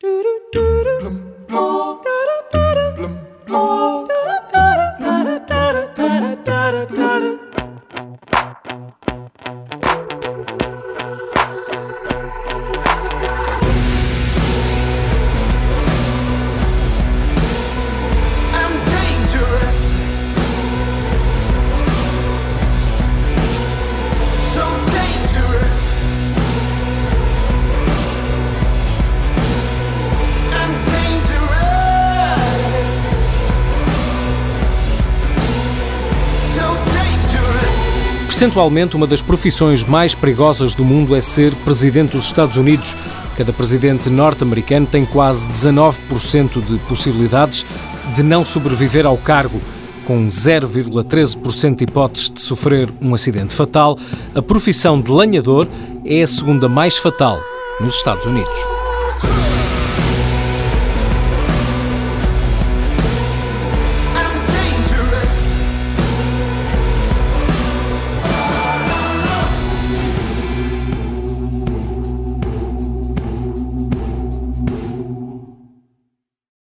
Do do do do. Percentualmente, uma das profissões mais perigosas do mundo é ser presidente dos Estados Unidos. Cada presidente norte-americano tem quase 19% de possibilidades de não sobreviver ao cargo. Com 0,13% de hipóteses de sofrer um acidente fatal, a profissão de lenhador é a segunda mais fatal nos Estados Unidos.